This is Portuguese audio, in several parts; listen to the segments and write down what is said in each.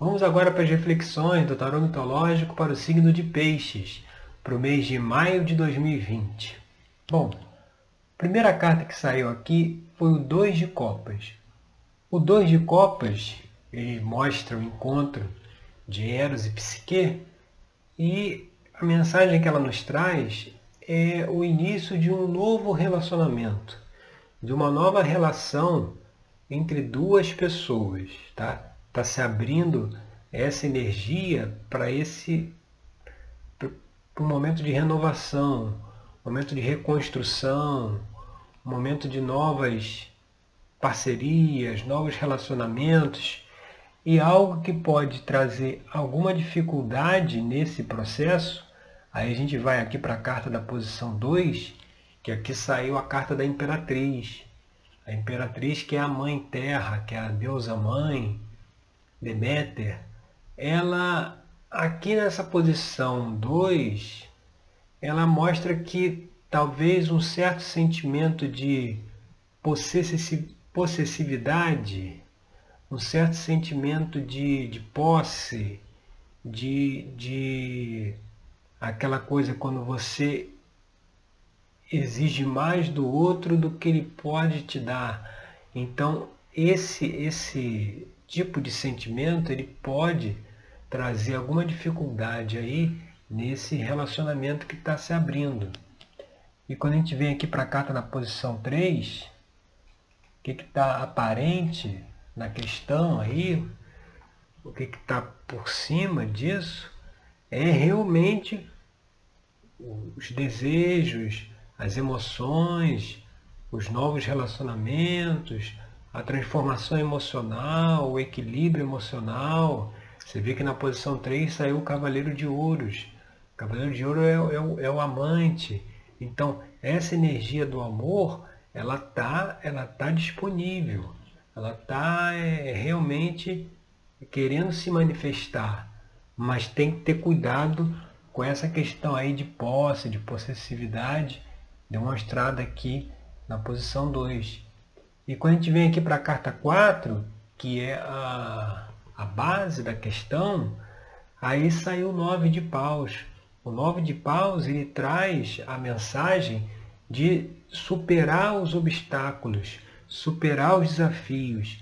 Vamos agora para as reflexões do tarô mitológico para o signo de Peixes, para o mês de maio de 2020. Bom, a primeira carta que saiu aqui foi o Dois de Copas. O Dois de Copas ele mostra o encontro de Eros e Psique e a mensagem que ela nos traz é o início de um novo relacionamento, de uma nova relação entre duas pessoas, tá? Está se abrindo essa energia para esse para um momento de renovação, momento de reconstrução, momento de novas parcerias, novos relacionamentos e algo que pode trazer alguma dificuldade nesse processo Aí a gente vai aqui para a carta da posição 2, que aqui saiu a carta da Imperatriz. A Imperatriz que é a Mãe Terra, que é a deusa Mãe, Deméter. Ela, aqui nessa posição 2, ela mostra que talvez um certo sentimento de possessividade, um certo sentimento de, de posse, de, de aquela coisa quando você exige mais do outro do que ele pode te dar. Então, esse esse tipo de sentimento, ele pode trazer alguma dificuldade aí nesse relacionamento que está se abrindo. E quando a gente vem aqui para a carta na posição 3, o que está aparente na questão aí, o que está por cima disso, é realmente os desejos, as emoções, os novos relacionamentos, a transformação emocional, o equilíbrio emocional. Você vê que na posição 3 saiu o Cavaleiro de Ouros. O Cavaleiro de Ouro é, é, o, é o amante. Então, essa energia do amor, ela está ela tá disponível. Ela está é, realmente querendo se manifestar mas tem que ter cuidado com essa questão aí de posse, de possessividade, demonstrada aqui na posição 2. E quando a gente vem aqui para a carta 4, que é a, a base da questão, aí saiu o 9 de paus. O 9 de paus ele traz a mensagem de superar os obstáculos, superar os desafios.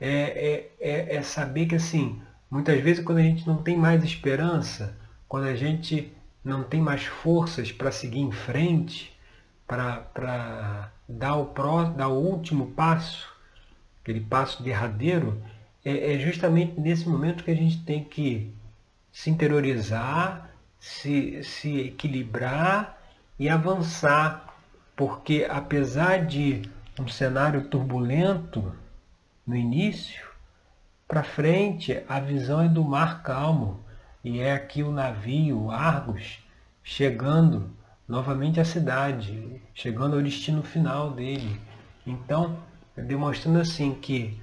É, é, é, é saber que assim, Muitas vezes, quando a gente não tem mais esperança, quando a gente não tem mais forças para seguir em frente, para dar, o pró, dar o último passo, aquele passo derradeiro, é, é justamente nesse momento que a gente tem que se interiorizar, se, se equilibrar e avançar, porque apesar de um cenário turbulento no início, para frente, a visão é do mar calmo, e é aqui o navio Argos chegando novamente à cidade, chegando ao destino final dele. Então, demonstrando assim que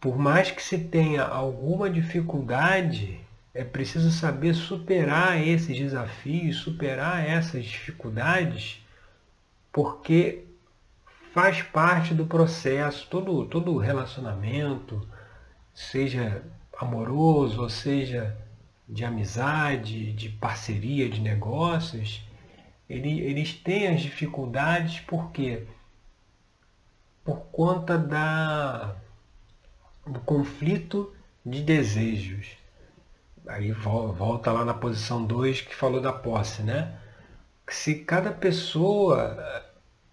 por mais que se tenha alguma dificuldade, é preciso saber superar esses desafios, superar essas dificuldades, porque faz parte do processo, todo, todo relacionamento, seja amoroso, ou seja de amizade, de parceria, de negócios, ele, eles têm as dificuldades porque por conta da, do conflito de desejos. Aí volta lá na posição 2 que falou da posse, né? Se cada pessoa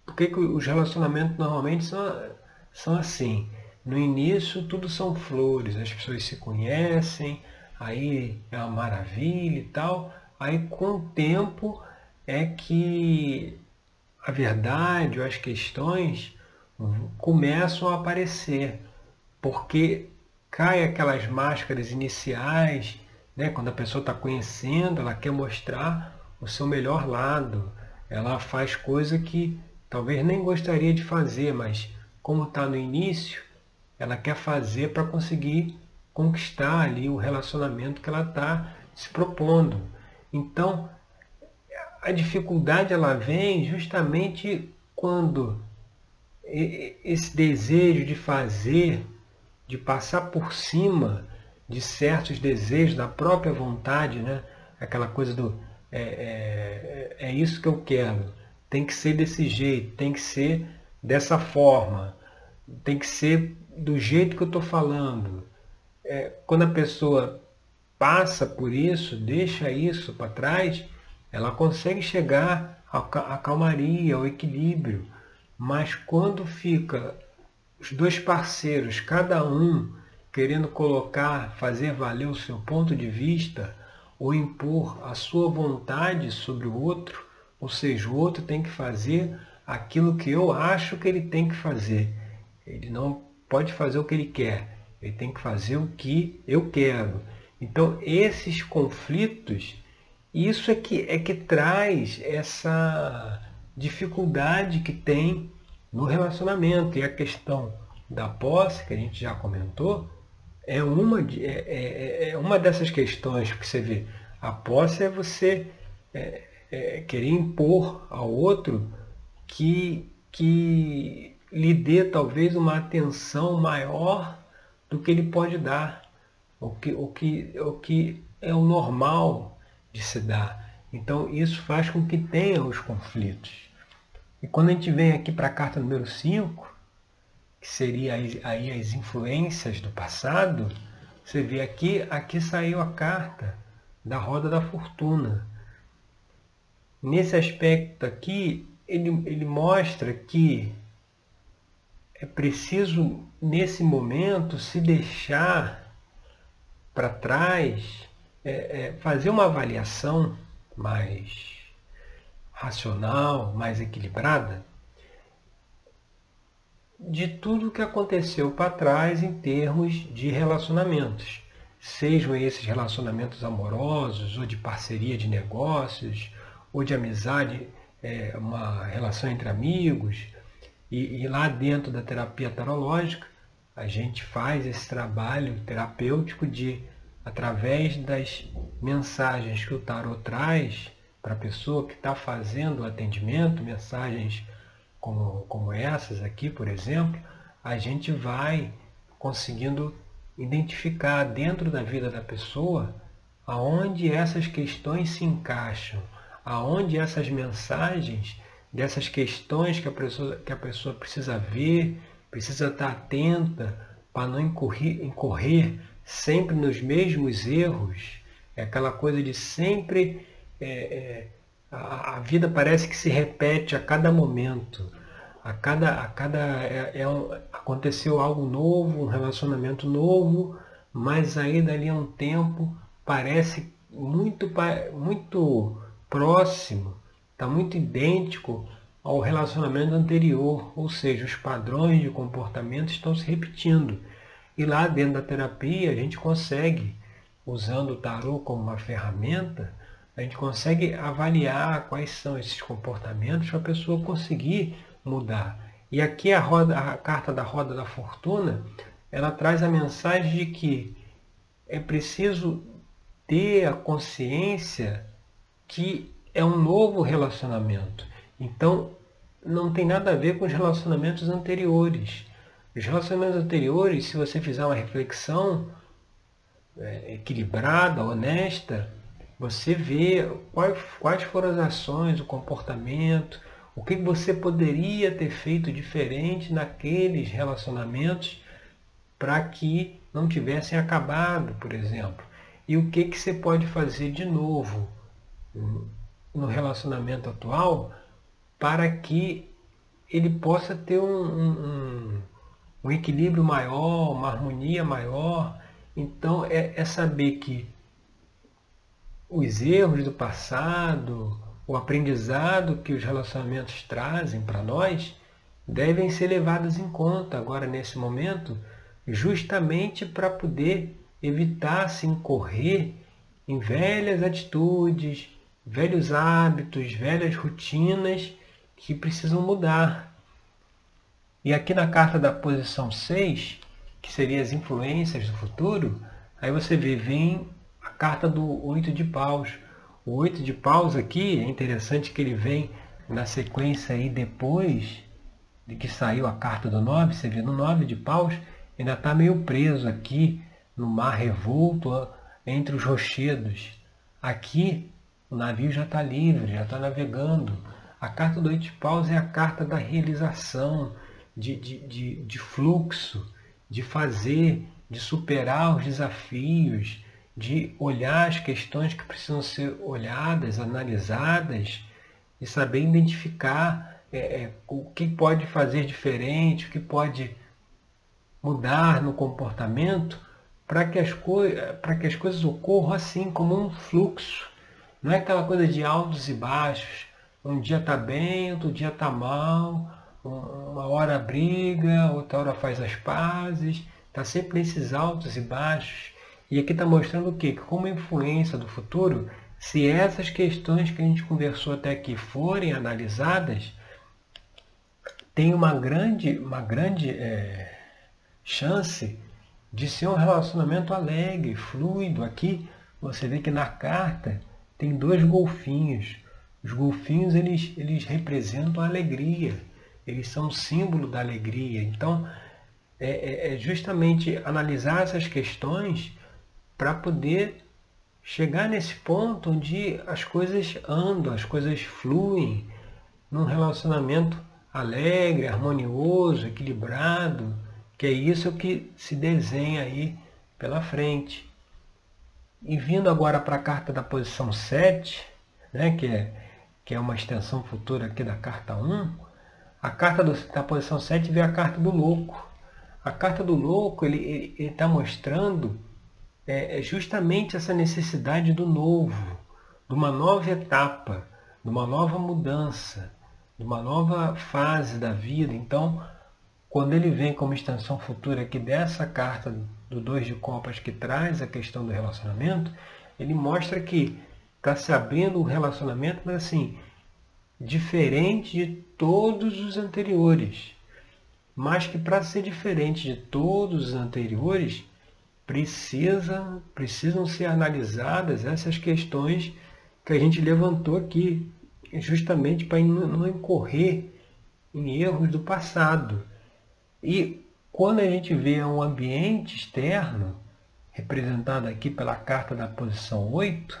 por que, os relacionamentos normalmente são, são assim? No início tudo são flores, as pessoas se conhecem, aí é uma maravilha e tal. Aí com o tempo é que a verdade ou as questões começam a aparecer, porque cai aquelas máscaras iniciais, né? quando a pessoa está conhecendo, ela quer mostrar o seu melhor lado, ela faz coisa que talvez nem gostaria de fazer, mas como está no início, ela quer fazer para conseguir conquistar ali o relacionamento que ela está se propondo. Então, a dificuldade ela vem justamente quando esse desejo de fazer, de passar por cima de certos desejos, da própria vontade, né? aquela coisa do é, é, é isso que eu quero, tem que ser desse jeito, tem que ser dessa forma, tem que ser do jeito que eu estou falando. É, quando a pessoa passa por isso, deixa isso para trás, ela consegue chegar à calmaria, ao equilíbrio. Mas quando fica os dois parceiros, cada um querendo colocar, fazer valer o seu ponto de vista ou impor a sua vontade sobre o outro, ou seja, o outro tem que fazer aquilo que eu acho que ele tem que fazer. Ele não pode fazer o que ele quer, ele tem que fazer o que eu quero. Então, esses conflitos, isso é que, é que traz essa dificuldade que tem no relacionamento. E a questão da posse, que a gente já comentou, é uma, de, é, é, é uma dessas questões que você vê. A posse é você é, é, querer impor ao outro que, que lhe dê talvez uma atenção maior do que ele pode dar, o que, o que, o que é o normal de se dar. Então isso faz com que tenha os conflitos. E quando a gente vem aqui para a carta número 5, que seria aí as influências do passado, você vê aqui, aqui saiu a carta da roda da fortuna. Nesse aspecto aqui, ele, ele mostra que é preciso, nesse momento, se deixar para trás, é, é, fazer uma avaliação mais racional, mais equilibrada de tudo que aconteceu para trás em termos de relacionamentos. Sejam esses relacionamentos amorosos, ou de parceria de negócios, ou de amizade, é, uma relação entre amigos, e, e lá dentro da terapia tarológica, a gente faz esse trabalho terapêutico de, através das mensagens que o tarot traz para a pessoa que está fazendo o atendimento, mensagens como, como essas aqui, por exemplo, a gente vai conseguindo identificar dentro da vida da pessoa aonde essas questões se encaixam, aonde essas mensagens dessas questões que a pessoa, que a pessoa precisa ver, precisa estar atenta para não incorrer, incorrer sempre nos mesmos erros. É aquela coisa de sempre. É, é, a, a, vida parece que se repete a cada momento. A cada. A cada é, é um, aconteceu algo novo, um relacionamento novo, mas aí dali a um tempo parece muito, muito próximo está muito idêntico ao relacionamento anterior, ou seja, os padrões de comportamento estão se repetindo. E lá dentro da terapia a gente consegue, usando o tarô como uma ferramenta, a gente consegue avaliar quais são esses comportamentos para a pessoa conseguir mudar. E aqui a, roda, a carta da roda da fortuna, ela traz a mensagem de que é preciso ter a consciência que é um novo relacionamento. Então, não tem nada a ver com os relacionamentos anteriores. Os relacionamentos anteriores, se você fizer uma reflexão é, equilibrada, honesta, você vê quais, quais foram as ações, o comportamento, o que você poderia ter feito diferente naqueles relacionamentos para que não tivessem acabado, por exemplo. E o que, que você pode fazer de novo no relacionamento atual para que ele possa ter um, um, um equilíbrio maior, uma harmonia maior. Então é, é saber que os erros do passado, o aprendizado que os relacionamentos trazem para nós, devem ser levados em conta agora nesse momento, justamente para poder evitar se incorrer em velhas atitudes, velhos hábitos, velhas rotinas que precisam mudar. E aqui na carta da posição 6, que seria as influências do futuro, aí você vê, vem a carta do oito de paus. O oito de paus aqui, é interessante que ele vem na sequência aí depois de que saiu a carta do 9, você vê no 9 de paus, ainda está meio preso aqui no mar revolto entre os rochedos. Aqui o navio já está livre, já está navegando. A carta do Eight Paus é a carta da realização, de, de, de, de fluxo, de fazer, de superar os desafios, de olhar as questões que precisam ser olhadas, analisadas e saber identificar é, é, o que pode fazer diferente, o que pode mudar no comportamento para que, as que as coisas ocorram assim, como um fluxo. Não é aquela coisa de altos e baixos. Um dia está bem, outro dia está mal, uma hora briga, outra hora faz as pazes. Está sempre nesses altos e baixos. E aqui está mostrando o quê? Que como influência do futuro, se essas questões que a gente conversou até aqui forem analisadas, tem uma grande, uma grande é, chance de ser um relacionamento alegre, fluido. Aqui você vê que na carta tem dois golfinhos. Os golfinhos eles, eles representam a alegria, eles são símbolo da alegria. Então, é, é, é justamente analisar essas questões para poder chegar nesse ponto onde as coisas andam, as coisas fluem num relacionamento alegre, harmonioso, equilibrado, que é isso que se desenha aí pela frente. E vindo agora para a carta da posição 7, né, que, é, que é uma extensão futura aqui da carta 1, a carta do, da posição 7 vê a carta do louco. A carta do louco ele está mostrando é, é, justamente essa necessidade do novo, de uma nova etapa, de uma nova mudança, de uma nova fase da vida. Então, quando ele vem como extensão futura aqui dessa carta do dois de copas que traz a questão do relacionamento, ele mostra que está se abrindo um relacionamento, mas assim, diferente de todos os anteriores mas que para ser diferente de todos os anteriores, precisa, precisam ser analisadas essas questões que a gente levantou aqui, justamente para não incorrer em erros do passado. E quando a gente vê um ambiente externo, representado aqui pela carta da posição 8,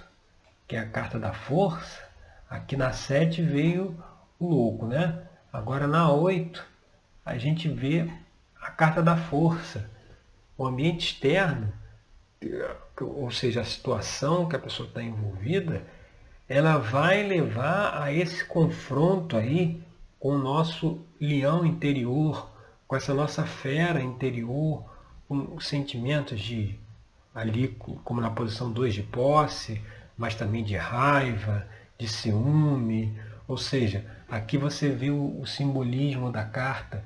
que é a carta da força, aqui na 7 veio o louco, né? Agora na 8 a gente vê a carta da força. O ambiente externo, ou seja, a situação que a pessoa está envolvida, ela vai levar a esse confronto aí com o nosso leão interior, com essa nossa fera interior, com sentimentos de ali, como na posição 2 de posse, mas também de raiva, de ciúme. Ou seja, aqui você vê o, o simbolismo da carta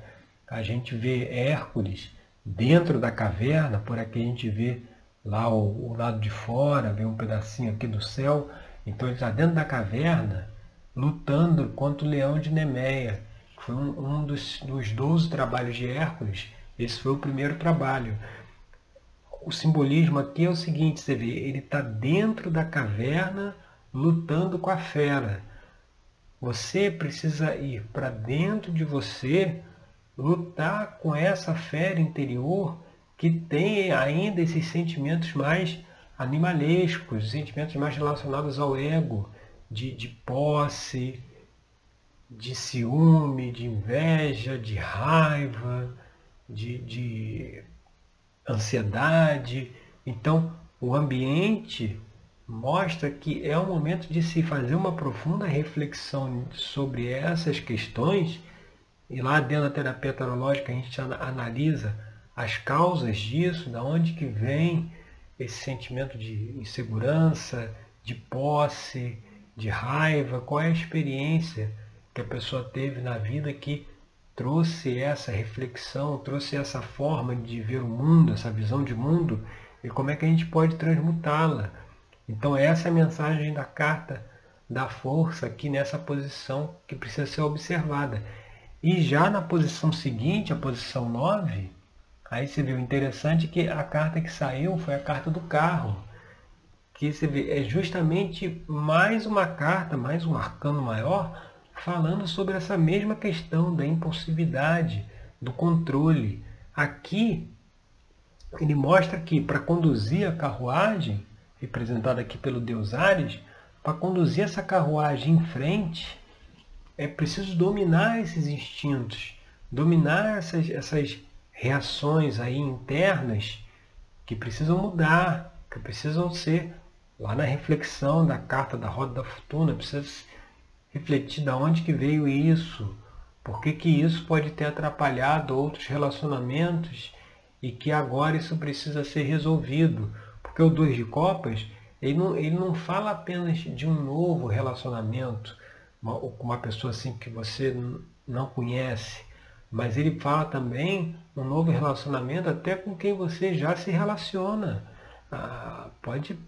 a gente vê Hércules dentro da caverna, por aqui a gente vê lá o, o lado de fora, vê um pedacinho aqui do céu. Então ele está dentro da caverna lutando contra o leão de Nemeia. Foi um, um dos, dos 12 trabalhos de Hércules. Esse foi o primeiro trabalho. O simbolismo aqui é o seguinte, você vê, ele está dentro da caverna lutando com a fera. Você precisa ir para dentro de você lutar com essa fera interior que tem ainda esses sentimentos mais animalescos, sentimentos mais relacionados ao ego, de, de posse, de ciúme, de inveja, de raiva, de, de ansiedade. Então, o ambiente mostra que é o momento de se fazer uma profunda reflexão sobre essas questões e lá dentro da terapia tarológica a gente analisa as causas disso, da onde que vem esse sentimento de insegurança, de posse, de raiva, qual é a experiência que a pessoa teve na vida que trouxe essa reflexão, trouxe essa forma de ver o mundo, essa visão de mundo, e como é que a gente pode transmutá-la. Então essa é a mensagem da carta da força aqui nessa posição que precisa ser observada. E já na posição seguinte, a posição 9, aí você viu interessante que a carta que saiu foi a carta do carro. Que você vê, é justamente mais uma carta, mais um arcano maior, falando sobre essa mesma questão da impulsividade, do controle. Aqui ele mostra que para conduzir a carruagem, representada aqui pelo deus Ares, para conduzir essa carruagem em frente, é preciso dominar esses instintos, dominar essas, essas reações aí internas que precisam mudar, que precisam ser lá na reflexão da carta da roda da fortuna, precisa refletir de onde que veio isso, por que, que isso pode ter atrapalhado outros relacionamentos e que agora isso precisa ser resolvido. Porque o dois de copas, ele não, ele não fala apenas de um novo relacionamento com uma pessoa assim que você não conhece, mas ele fala também um novo relacionamento até com quem você já se relaciona. Ah, pode,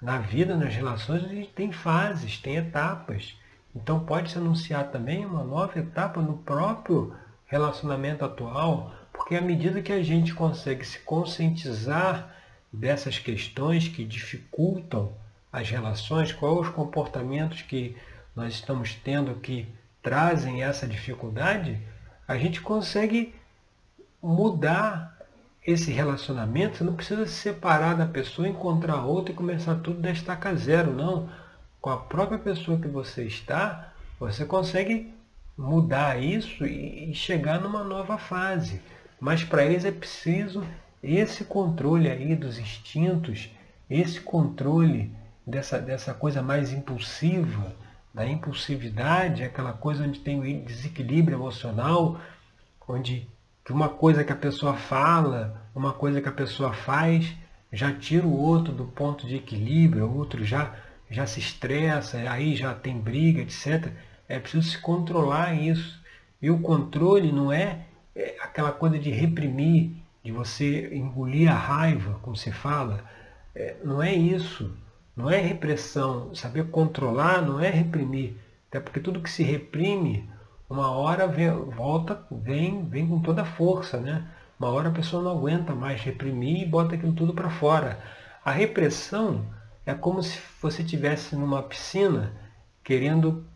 na vida, nas relações, a gente tem fases, tem etapas. Então pode se anunciar também uma nova etapa no próprio relacionamento atual, porque à medida que a gente consegue se conscientizar dessas questões que dificultam as relações, quais os comportamentos que nós estamos tendo que trazem essa dificuldade, a gente consegue mudar esse relacionamento. Você não precisa se separar da pessoa, encontrar outra e começar tudo da estaca zero, não. Com a própria pessoa que você está, você consegue mudar isso e chegar numa nova fase. Mas para eles é preciso esse controle aí dos instintos, esse controle dessa, dessa coisa mais impulsiva, da impulsividade, aquela coisa onde tem o desequilíbrio emocional, onde uma coisa que a pessoa fala, uma coisa que a pessoa faz, já tira o outro do ponto de equilíbrio, o outro já, já se estressa, aí já tem briga, etc. É preciso se controlar isso. E o controle não é, é aquela coisa de reprimir, de você engolir a raiva, como se fala. É, não é isso. Não é repressão. Saber controlar não é reprimir. Até porque tudo que se reprime, uma hora vem, volta, vem, vem com toda a força. Né? Uma hora a pessoa não aguenta mais reprimir e bota aquilo tudo para fora. A repressão é como se você estivesse numa piscina querendo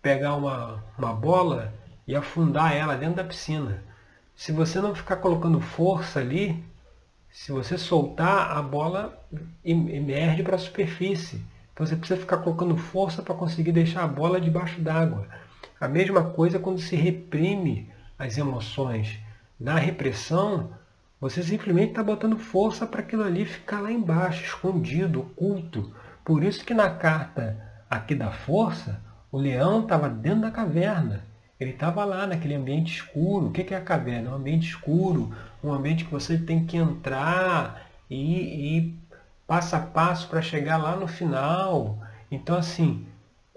pegar uma, uma bola e afundar ela dentro da piscina. Se você não ficar colocando força ali, se você soltar, a bola emerge para a superfície. Então você precisa ficar colocando força para conseguir deixar a bola debaixo d'água. A mesma coisa quando se reprime as emoções. Na repressão, você simplesmente está botando força para aquilo ali ficar lá embaixo, escondido, oculto. Por isso que na carta aqui da força, o leão estava dentro da caverna. Ele estava lá naquele ambiente escuro. O que é a caverna? É um ambiente escuro, um ambiente que você tem que entrar e, e passo a passo para chegar lá no final. Então, assim,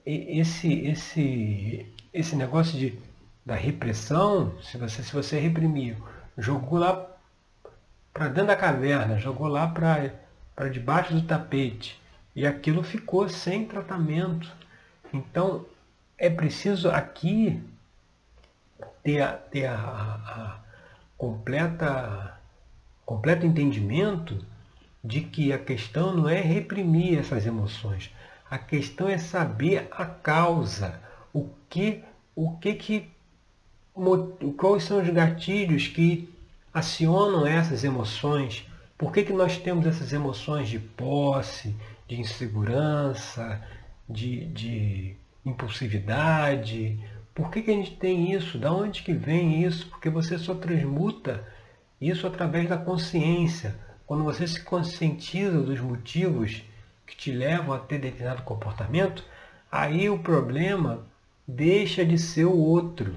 esse, esse, esse negócio de, da repressão, se você, se você reprimiu, jogou lá para dentro da caverna, jogou lá para debaixo do tapete, e aquilo ficou sem tratamento. Então, é preciso aqui ter, a, ter a, a completa, completo entendimento de que a questão não é reprimir essas emoções. A questão é saber a causa, o que, o que que, quais são os gatilhos que acionam essas emoções, por que, que nós temos essas emoções de posse, de insegurança, de, de impulsividade, por que, que a gente tem isso? Da onde que vem isso? Porque você só transmuta isso através da consciência. Quando você se conscientiza dos motivos que te levam a ter determinado comportamento, aí o problema deixa de ser o outro.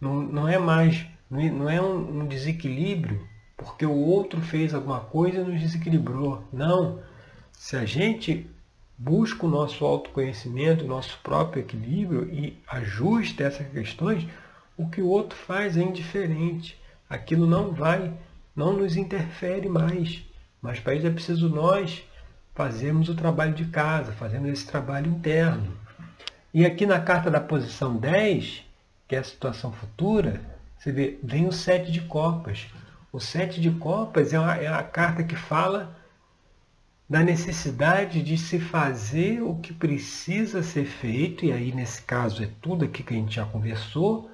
Não, não é mais, não é um, um desequilíbrio porque o outro fez alguma coisa e nos desequilibrou. Não. Se a gente busca o nosso autoconhecimento, o nosso próprio equilíbrio e ajusta essas questões, o que o outro faz é indiferente. Aquilo não vai, não nos interfere mais. Mas para isso é preciso nós fazermos o trabalho de casa, fazermos esse trabalho interno. E aqui na carta da posição 10, que é a situação futura, você vê, vem o sete de copas. O sete de copas é, uma, é a carta que fala da necessidade de se fazer o que precisa ser feito, e aí nesse caso é tudo aqui que a gente já conversou,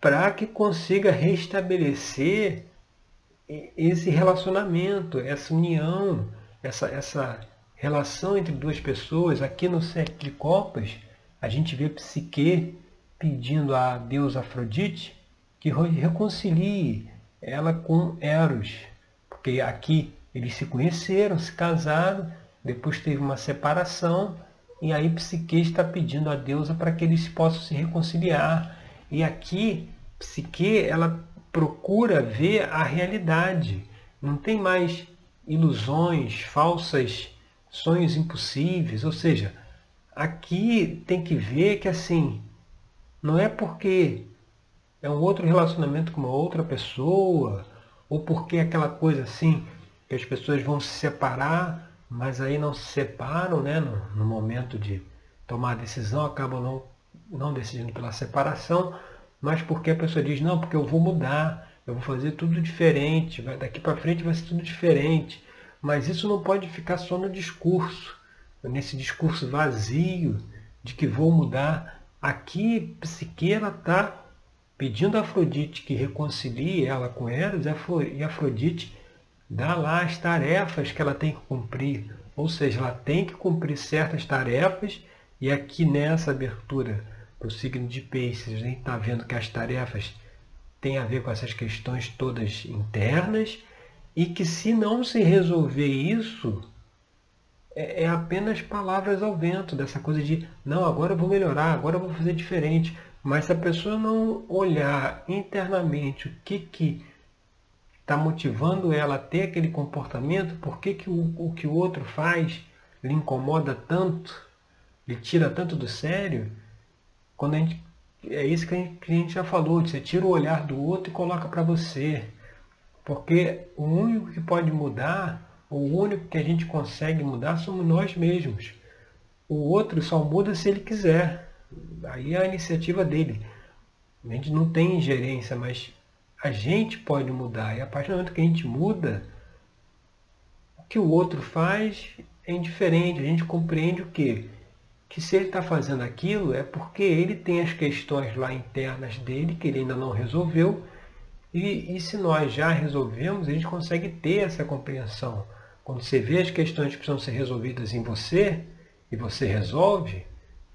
para que consiga restabelecer esse relacionamento, essa união, essa, essa relação entre duas pessoas. Aqui no sete de copas, a gente vê Psique pedindo a deusa Afrodite que reconcilie ela com Eros. Porque aqui eles se conheceram, se casaram, depois teve uma separação, e aí Psique está pedindo a deusa para que eles possam se reconciliar. E aqui, Psique, ela procura ver a realidade. Não tem mais ilusões, falsas, sonhos impossíveis. Ou seja, aqui tem que ver que assim, não é porque é um outro relacionamento com uma outra pessoa, ou porque aquela coisa assim, que as pessoas vão se separar, mas aí não se separam, né? No, no momento de tomar a decisão, acabam não, não decidindo pela separação, mas porque a pessoa diz, não, porque eu vou mudar, eu vou fazer tudo diferente, daqui para frente vai ser tudo diferente. Mas isso não pode ficar só no discurso, nesse discurso vazio de que vou mudar. Aqui, Psique está pedindo a Afrodite que reconcilie ela com Eros e Afrodite dá lá as tarefas que ela tem que cumprir. Ou seja, ela tem que cumprir certas tarefas e aqui nessa abertura para o signo de peixes, a gente está vendo que as tarefas têm a ver com essas questões todas internas e que se não se resolver isso, é, é apenas palavras ao vento, dessa coisa de não, agora eu vou melhorar, agora eu vou fazer diferente. Mas se a pessoa não olhar internamente o que que está motivando ela a ter aquele comportamento, por que, que o, o que o outro faz lhe incomoda tanto, lhe tira tanto do sério, quando a gente, é isso que a, gente, que a gente já falou, você tira o olhar do outro e coloca para você. Porque o único que pode mudar, o único que a gente consegue mudar somos nós mesmos. O outro só muda se ele quiser. Aí é a iniciativa dele. A gente não tem ingerência, mas a gente pode mudar. E a partir do momento que a gente muda, o que o outro faz é indiferente. A gente compreende o quê? que se ele está fazendo aquilo é porque ele tem as questões lá internas dele que ele ainda não resolveu. E, e se nós já resolvemos, a gente consegue ter essa compreensão. Quando você vê as questões que precisam ser resolvidas em você e você resolve,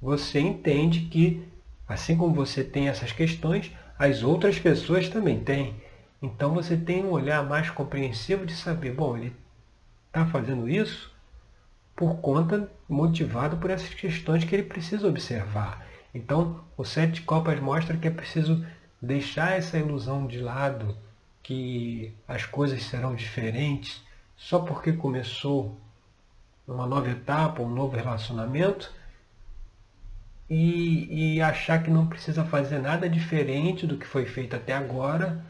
você entende que, assim como você tem essas questões, as outras pessoas também têm. Então você tem um olhar mais compreensivo de saber, bom, ele está fazendo isso, por conta, motivado por essas questões que ele precisa observar. Então, o Sete de Copas mostra que é preciso deixar essa ilusão de lado, que as coisas serão diferentes só porque começou uma nova etapa, um novo relacionamento, e, e achar que não precisa fazer nada diferente do que foi feito até agora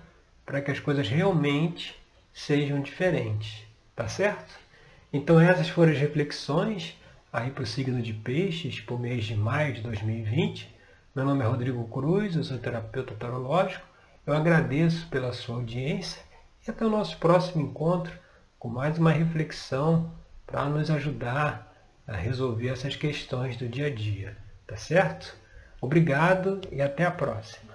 para que as coisas realmente sejam diferentes. Tá certo? Então essas foram as reflexões aí para o signo de peixes para o mês de maio de 2020. Meu nome é Rodrigo Cruz, eu sou terapeuta tarológico. Eu agradeço pela sua audiência e até o nosso próximo encontro com mais uma reflexão para nos ajudar a resolver essas questões do dia a dia. Tá certo? Obrigado e até a próxima.